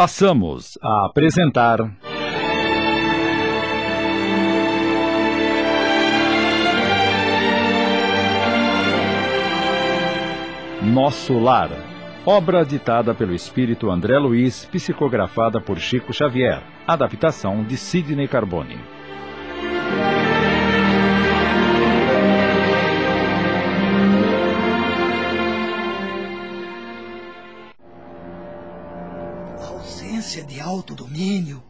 Passamos a apresentar. Nosso Lar. Obra ditada pelo espírito André Luiz, psicografada por Chico Xavier. Adaptação de Sidney Carbone. Autodomínio,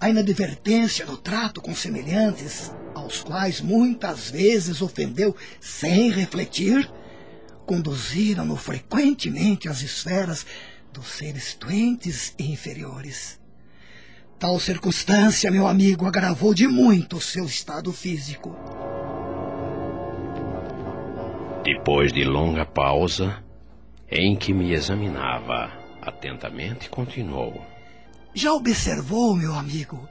a inadvertência no trato com semelhantes, aos quais muitas vezes ofendeu sem refletir, conduziram-no frequentemente às esferas dos seres doentes e inferiores. Tal circunstância, meu amigo, agravou de muito o seu estado físico. Depois de longa pausa, em que me examinava atentamente, continuou. Já observou, meu amigo,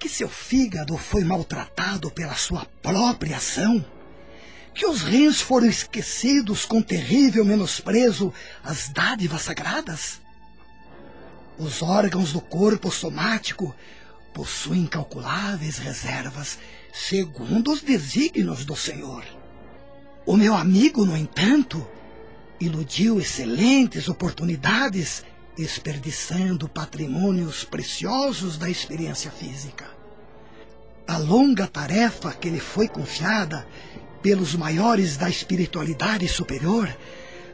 que seu fígado foi maltratado pela sua própria ação? Que os rins foram esquecidos com terrível menosprezo às dádivas sagradas? Os órgãos do corpo somático possuem incalculáveis reservas, segundo os desígnios do Senhor. O meu amigo, no entanto, iludiu excelentes oportunidades, desperdiçando patrimônios preciosos da experiência física. A longa tarefa que lhe foi confiada pelos maiores da espiritualidade superior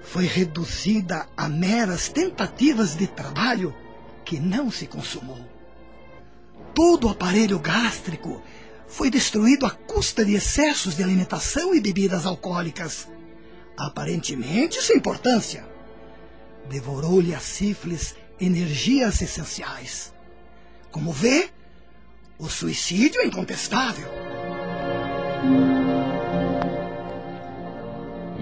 foi reduzida a meras tentativas de trabalho que não se consumou. Todo o aparelho gástrico foi destruído à custa de excessos de alimentação e bebidas alcoólicas, aparentemente sem importância. Devorou-lhe a sífilis energias essenciais. Como vê, o suicídio é incontestável.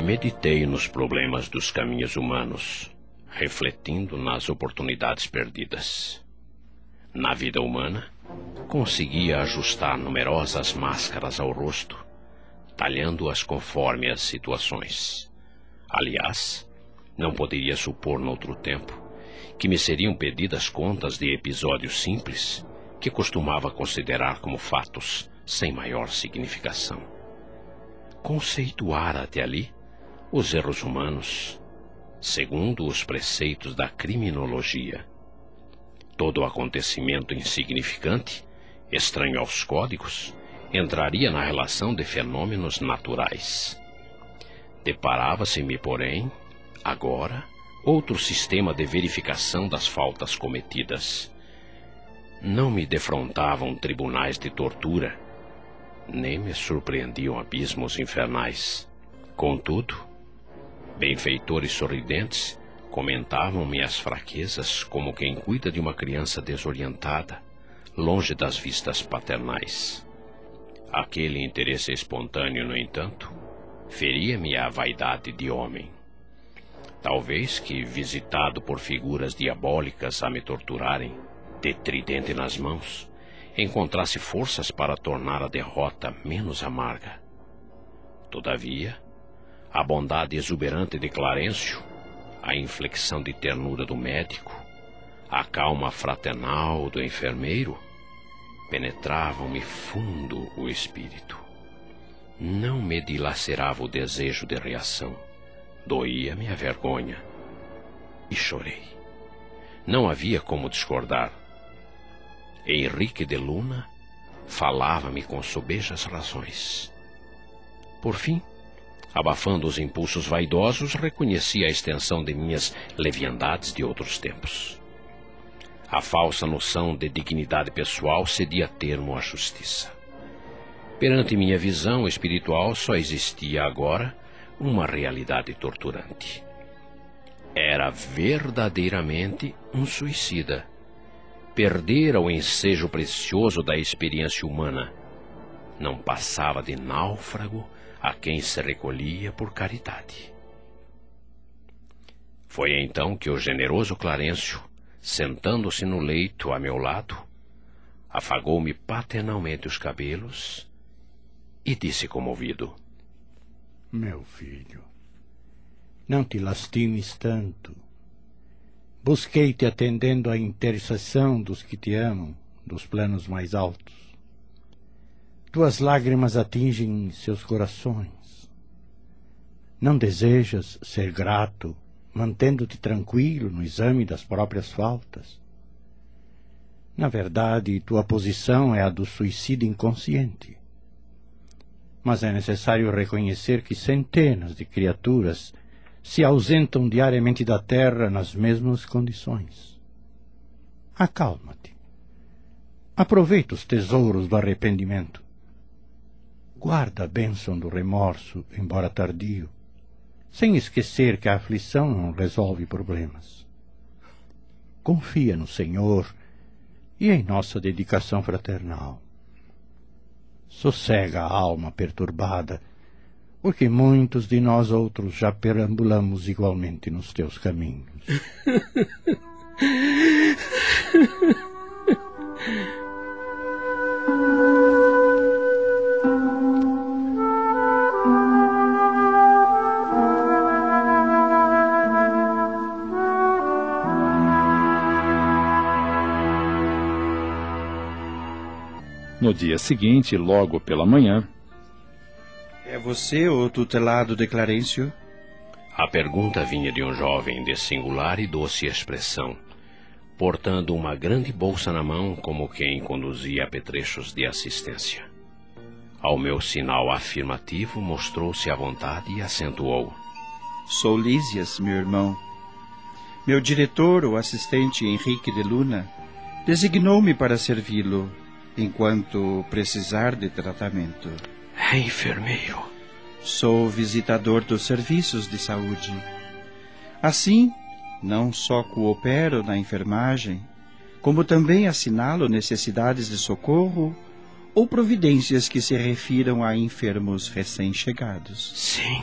Meditei nos problemas dos caminhos humanos, refletindo nas oportunidades perdidas. Na vida humana, conseguia ajustar numerosas máscaras ao rosto, talhando-as conforme as situações. Aliás, não poderia supor noutro tempo que me seriam pedidas contas de episódios simples que costumava considerar como fatos sem maior significação. Conceituara até ali os erros humanos, segundo os preceitos da criminologia. Todo acontecimento insignificante, estranho aos códigos, entraria na relação de fenômenos naturais. Deparava-se-me, porém, agora, outro sistema de verificação das faltas cometidas. Não me defrontavam tribunais de tortura, nem me surpreendiam abismos infernais. Contudo, benfeitores sorridentes comentavam-me as fraquezas como quem cuida de uma criança desorientada, longe das vistas paternais. Aquele interesse espontâneo, no entanto, feria-me a vaidade de homem. Talvez que, visitado por figuras diabólicas a me torturarem, de tridente nas mãos, encontrasse forças para tornar a derrota menos amarga. Todavia, a bondade exuberante de Clarencio, a inflexão de ternura do médico, a calma fraternal do enfermeiro, penetravam-me fundo o espírito. Não me dilacerava o desejo de reação, doía-me a vergonha. E chorei. Não havia como discordar. Henrique de Luna falava-me com sobejas razões. Por fim, abafando os impulsos vaidosos, reconheci a extensão de minhas leviandades de outros tempos. A falsa noção de dignidade pessoal cedia termo à justiça. Perante minha visão espiritual só existia agora uma realidade torturante. Era verdadeiramente um suicida. Perdera o ensejo precioso da experiência humana. Não passava de náufrago a quem se recolhia por caridade. Foi então que o generoso Clarencio, sentando-se no leito a meu lado, afagou-me paternalmente os cabelos e disse comovido: Meu filho, não te lastimes tanto. Busquei-te atendendo à intercessão dos que te amam, dos planos mais altos. Tuas lágrimas atingem seus corações. Não desejas ser grato, mantendo-te tranquilo no exame das próprias faltas? Na verdade, tua posição é a do suicídio inconsciente. Mas é necessário reconhecer que centenas de criaturas se ausentam diariamente da Terra nas mesmas condições. Acalma-te. Aproveita os tesouros do arrependimento. Guarda a bênção do remorso, embora tardio, sem esquecer que a aflição não resolve problemas. Confia no Senhor e em nossa dedicação fraternal. Sossega a alma perturbada porque muitos de nós outros já perambulamos igualmente nos teus caminhos. No dia seguinte, logo pela manhã, é você o tutelado de Clarencio? A pergunta vinha de um jovem de singular e doce expressão, portando uma grande bolsa na mão como quem conduzia apetrechos de assistência. Ao meu sinal afirmativo, mostrou-se à vontade e acentuou. Sou Lísias, meu irmão. Meu diretor, o assistente Henrique de Luna, designou-me para servi-lo enquanto precisar de tratamento. É enfermeiro. Sou visitador dos serviços de saúde. Assim, não só coopero na enfermagem, como também assinalo necessidades de socorro ou providências que se refiram a enfermos recém-chegados. Sim.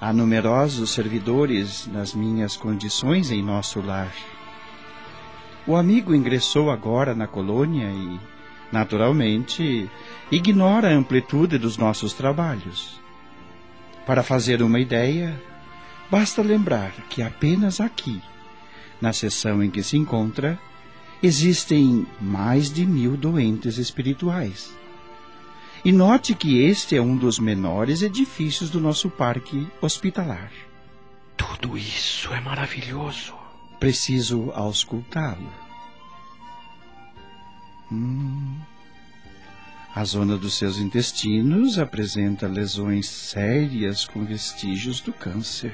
Há numerosos servidores nas minhas condições em nosso lar. O amigo ingressou agora na colônia e naturalmente, ignora a amplitude dos nossos trabalhos. Para fazer uma ideia, basta lembrar que apenas aqui, na seção em que se encontra, existem mais de mil doentes espirituais. E note que este é um dos menores edifícios do nosso parque hospitalar. Tudo isso é maravilhoso. Preciso auscultá-lo. Hum. A zona dos seus intestinos apresenta lesões sérias com vestígios do câncer.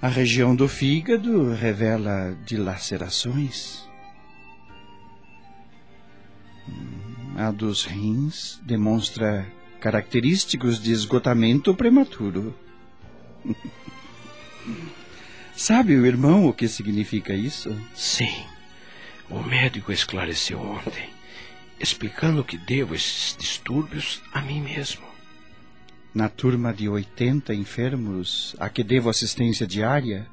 A região do fígado revela dilacerações. Hum, a dos rins demonstra característicos de esgotamento prematuro. Sabe o irmão o que significa isso? Sim. O médico esclareceu ontem, explicando que devo esses distúrbios a mim mesmo. Na turma de 80 enfermos a que devo assistência diária,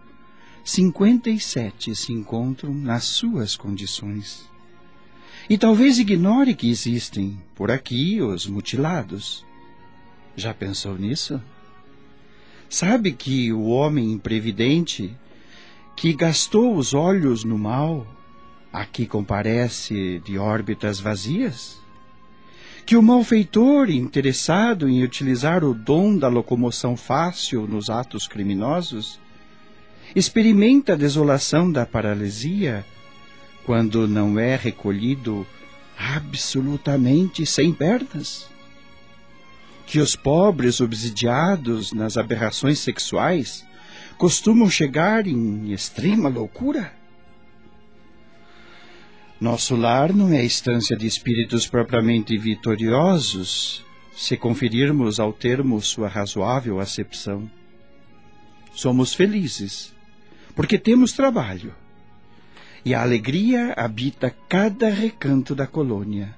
57 se encontram nas suas condições. E talvez ignore que existem, por aqui, os mutilados. Já pensou nisso? Sabe que o homem imprevidente, que gastou os olhos no mal, aqui comparece de órbitas vazias? Que o malfeitor, interessado em utilizar o dom da locomoção fácil nos atos criminosos, experimenta a desolação da paralisia quando não é recolhido absolutamente sem pernas? Que os pobres obsidiados nas aberrações sexuais costumam chegar em extrema loucura? Nosso lar não é estância de espíritos propriamente vitoriosos, se conferirmos ao termo sua razoável acepção. Somos felizes, porque temos trabalho, e a alegria habita cada recanto da colônia,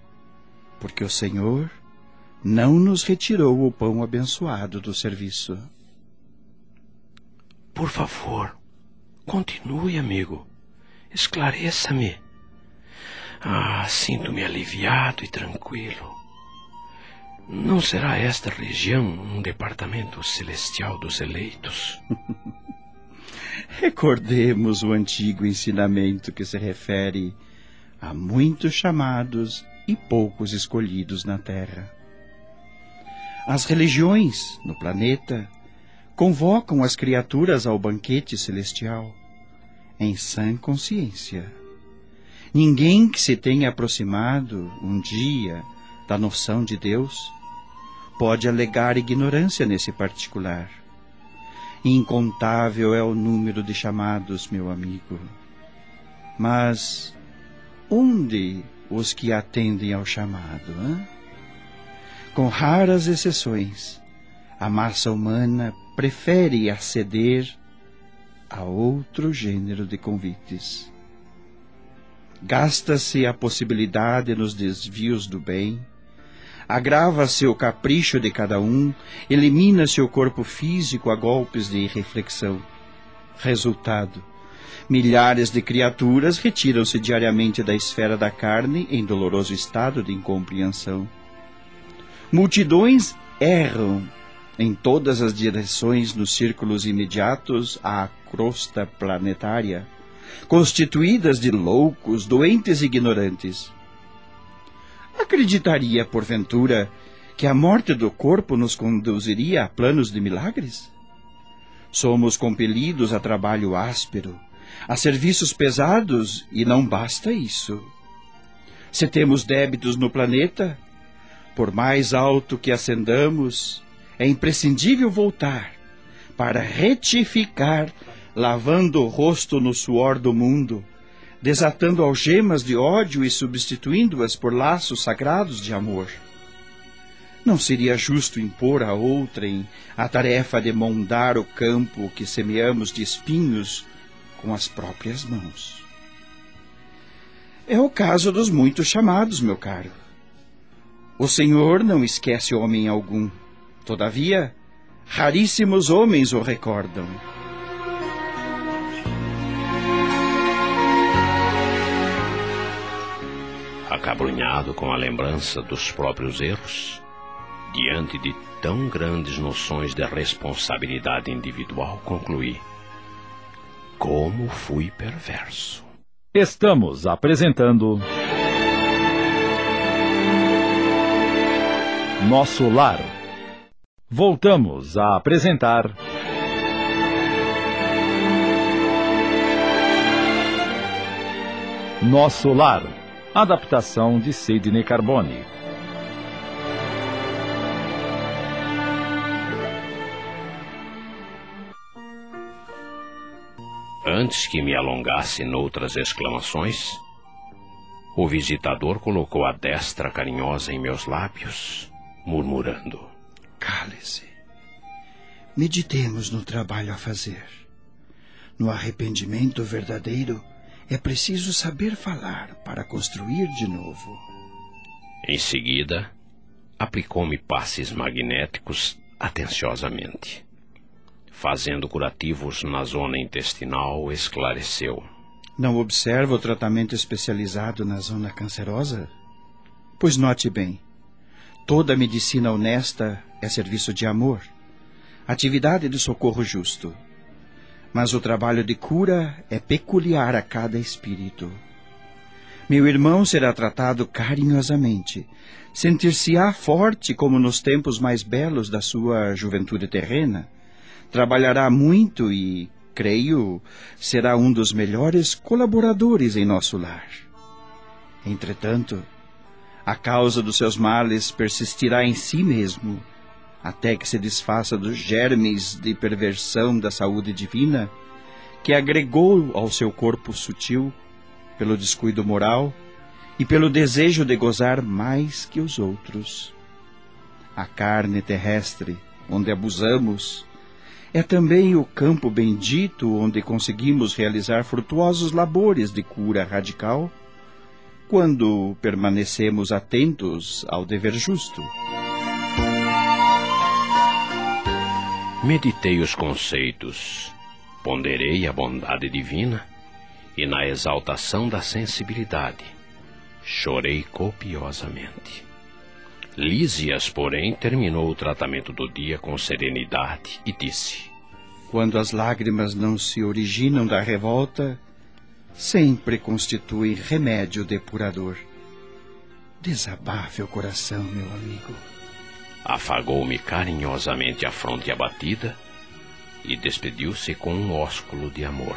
porque o Senhor não nos retirou o pão abençoado do serviço. Por favor, continue, amigo. Esclareça-me. Ah, sinto-me aliviado e tranquilo. Não será esta região um departamento celestial dos eleitos? Recordemos o antigo ensinamento que se refere a muitos chamados e poucos escolhidos na Terra. As religiões no planeta convocam as criaturas ao banquete celestial, em sã consciência. Ninguém que se tenha aproximado um dia da noção de Deus pode alegar ignorância nesse particular. Incontável é o número de chamados, meu amigo. Mas onde os que atendem ao chamado? Hein? Com raras exceções, a massa humana prefere aceder a outro gênero de convites. Gasta-se a possibilidade nos desvios do bem, agrava-se o capricho de cada um, elimina-se o corpo físico a golpes de irreflexão. Resultado: milhares de criaturas retiram-se diariamente da esfera da carne em doloroso estado de incompreensão. Multidões erram em todas as direções nos círculos imediatos à crosta planetária, constituídas de loucos, doentes e ignorantes. Acreditaria, porventura, que a morte do corpo nos conduziria a planos de milagres? Somos compelidos a trabalho áspero, a serviços pesados, e não basta isso. Se temos débitos no planeta, por mais alto que ascendamos, é imprescindível voltar para retificar, lavando o rosto no suor do mundo, desatando algemas de ódio e substituindo-as por laços sagrados de amor. Não seria justo impor a outrem a tarefa de mondar o campo que semeamos de espinhos com as próprias mãos. É o caso dos muitos chamados, meu caro. O Senhor não esquece homem algum. Todavia, raríssimos homens o recordam. Acabrunhado com a lembrança dos próprios erros, diante de tão grandes noções de responsabilidade individual, concluí: Como fui perverso. Estamos apresentando. Nosso Lar Voltamos a apresentar. Nosso Lar. Adaptação de Sidney Carbone. Antes que me alongasse noutras exclamações, o visitador colocou a destra carinhosa em meus lábios, murmurando: Cale-se. Meditemos no trabalho a fazer. No arrependimento verdadeiro, é preciso saber falar para construir de novo. Em seguida, aplicou-me passes magnéticos atenciosamente. Fazendo curativos na zona intestinal, esclareceu. Não observa o tratamento especializado na zona cancerosa? Pois note bem: toda medicina honesta é serviço de amor, atividade de socorro justo. Mas o trabalho de cura é peculiar a cada espírito. Meu irmão será tratado carinhosamente, sentir-se-á forte como nos tempos mais belos da sua juventude terrena, trabalhará muito e, creio, será um dos melhores colaboradores em nosso lar. Entretanto, a causa dos seus males persistirá em si mesmo até que se desfaça dos germes de perversão da saúde divina que agregou ao seu corpo sutil pelo descuido moral e pelo desejo de gozar mais que os outros. A carne terrestre, onde abusamos, é também o campo bendito onde conseguimos realizar frutuosos labores de cura radical, quando permanecemos atentos ao dever justo. Meditei os conceitos, ponderei a bondade divina e, na exaltação da sensibilidade, chorei copiosamente. Lísias, porém, terminou o tratamento do dia com serenidade e disse: quando as lágrimas não se originam da revolta, sempre constituem remédio depurador. Desabafe o coração, meu amigo. Afagou-me carinhosamente a fronte abatida e despediu-se com um ósculo de amor.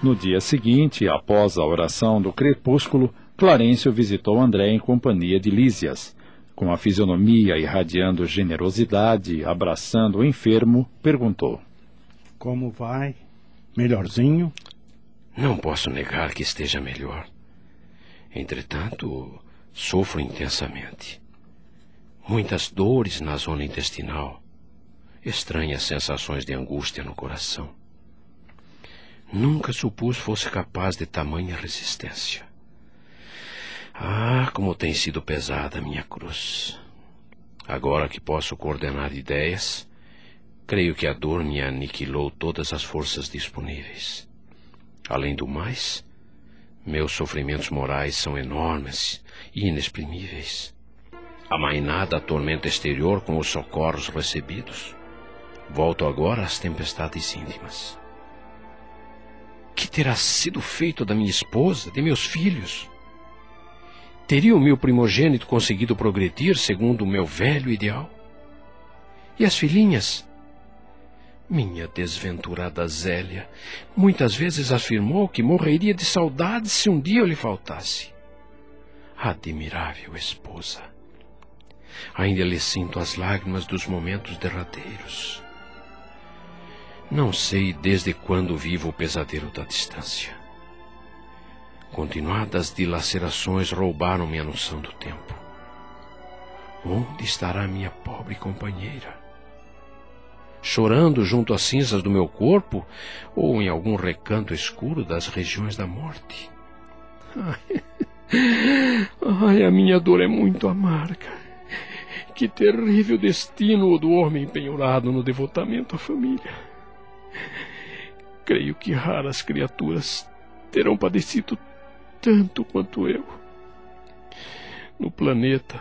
No dia seguinte, após a oração do crepúsculo, Clarencio visitou André em companhia de Lísias. Com a fisionomia irradiando generosidade, abraçando o enfermo, perguntou: Como vai? Melhorzinho? Não posso negar que esteja melhor. Entretanto, sofro intensamente. Muitas dores na zona intestinal. Estranhas sensações de angústia no coração. Nunca supus fosse capaz de tamanha resistência. Ah, como tem sido pesada a minha cruz. Agora que posso coordenar ideias, creio que a dor me aniquilou todas as forças disponíveis. Além do mais, meus sofrimentos morais são enormes e inexprimíveis. Amainada a tormenta exterior com os socorros recebidos, volto agora às tempestades íntimas que terá sido feito da minha esposa, de meus filhos? Teria o meu primogênito conseguido progredir segundo o meu velho ideal? E as filhinhas? Minha desventurada Zélia muitas vezes afirmou que morreria de saudade se um dia eu lhe faltasse. Admirável esposa. Ainda lhe sinto as lágrimas dos momentos derradeiros. Não sei desde quando vivo o pesadelo da distância. Continuadas dilacerações roubaram-me a noção do tempo. Onde estará minha pobre companheira? Chorando junto às cinzas do meu corpo ou em algum recanto escuro das regiões da morte? Ai, ai a minha dor é muito amarga. Que terrível destino o do homem penhorado no devotamento à família. Creio que raras criaturas terão padecido tanto quanto eu. No planeta,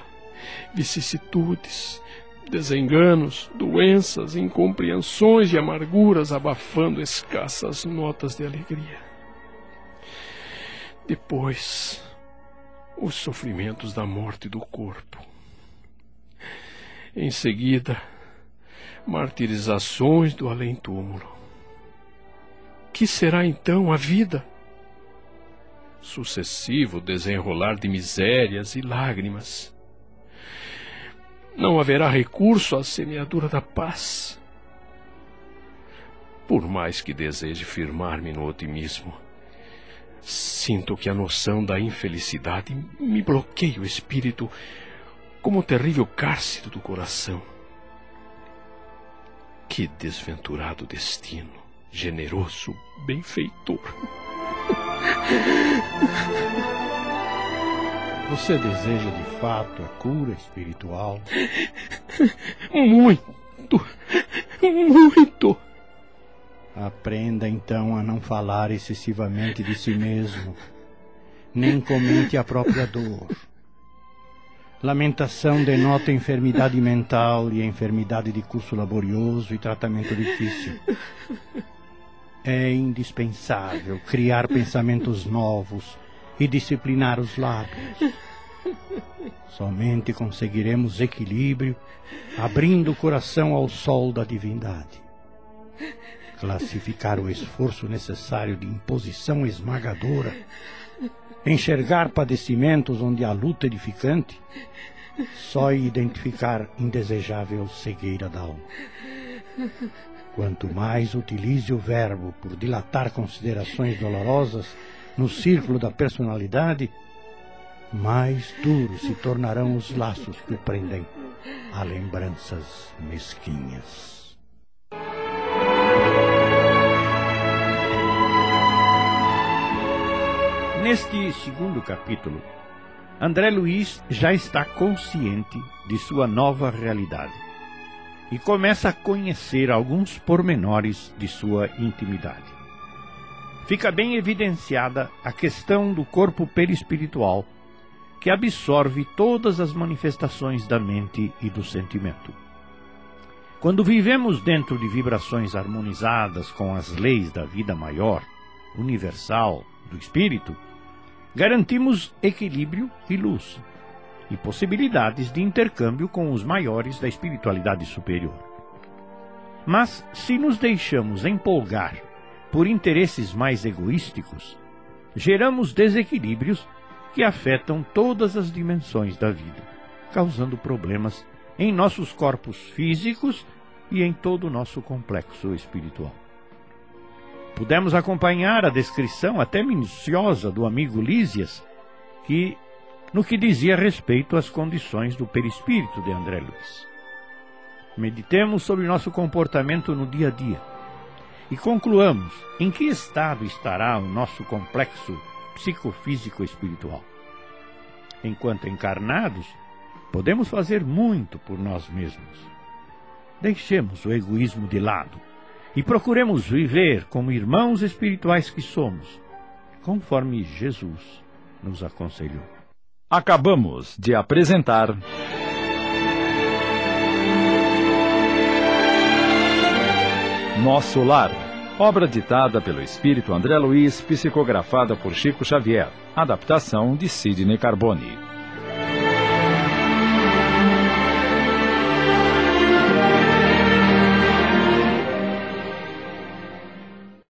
vicissitudes, desenganos, doenças, incompreensões e amarguras abafando escassas notas de alegria. Depois, os sofrimentos da morte do corpo. Em seguida, martirizações do além-túmulo que será então a vida? Sucessivo desenrolar de misérias e lágrimas. Não haverá recurso à semeadura da paz. Por mais que deseje firmar-me no otimismo, sinto que a noção da infelicidade me bloqueia o espírito como o terrível cárcere do coração. Que desventurado destino! generoso benfeitor. Você deseja de fato a cura espiritual? Muito, muito. Aprenda então a não falar excessivamente de si mesmo, nem comente a própria dor. Lamentação denota enfermidade mental e enfermidade de curso laborioso e tratamento difícil. É indispensável criar pensamentos novos e disciplinar os lábios. Somente conseguiremos equilíbrio abrindo o coração ao sol da divindade. Classificar o esforço necessário de imposição esmagadora, enxergar padecimentos onde há luta edificante, só identificar indesejável cegueira da alma. Quanto mais utilize o verbo por dilatar considerações dolorosas no círculo da personalidade, mais duros se tornarão os laços que prendem a lembranças mesquinhas. Neste segundo capítulo, André Luiz já está consciente de sua nova realidade e começa a conhecer alguns pormenores de sua intimidade. fica bem evidenciada a questão do corpo perispiritual, que absorve todas as manifestações da mente e do sentimento. Quando vivemos dentro de vibrações harmonizadas com as leis da vida maior, universal, do espírito, garantimos equilíbrio e luz, e possibilidades de intercâmbio com os maiores da espiritualidade superior. Mas, se nos deixamos empolgar por interesses mais egoísticos, geramos desequilíbrios que afetam todas as dimensões da vida, causando problemas em nossos corpos físicos e em todo o nosso complexo espiritual. Pudemos acompanhar a descrição até minuciosa do amigo Lísias, que no que dizia respeito às condições do perispírito de André Luiz. Meditemos sobre nosso comportamento no dia a dia e concluamos em que estado estará o nosso complexo psicofísico espiritual. Enquanto encarnados, podemos fazer muito por nós mesmos. Deixemos o egoísmo de lado e procuremos viver como irmãos espirituais que somos, conforme Jesus nos aconselhou. Acabamos de apresentar. Nosso Lar, obra ditada pelo espírito André Luiz, psicografada por Chico Xavier, adaptação de Sidney Carbone.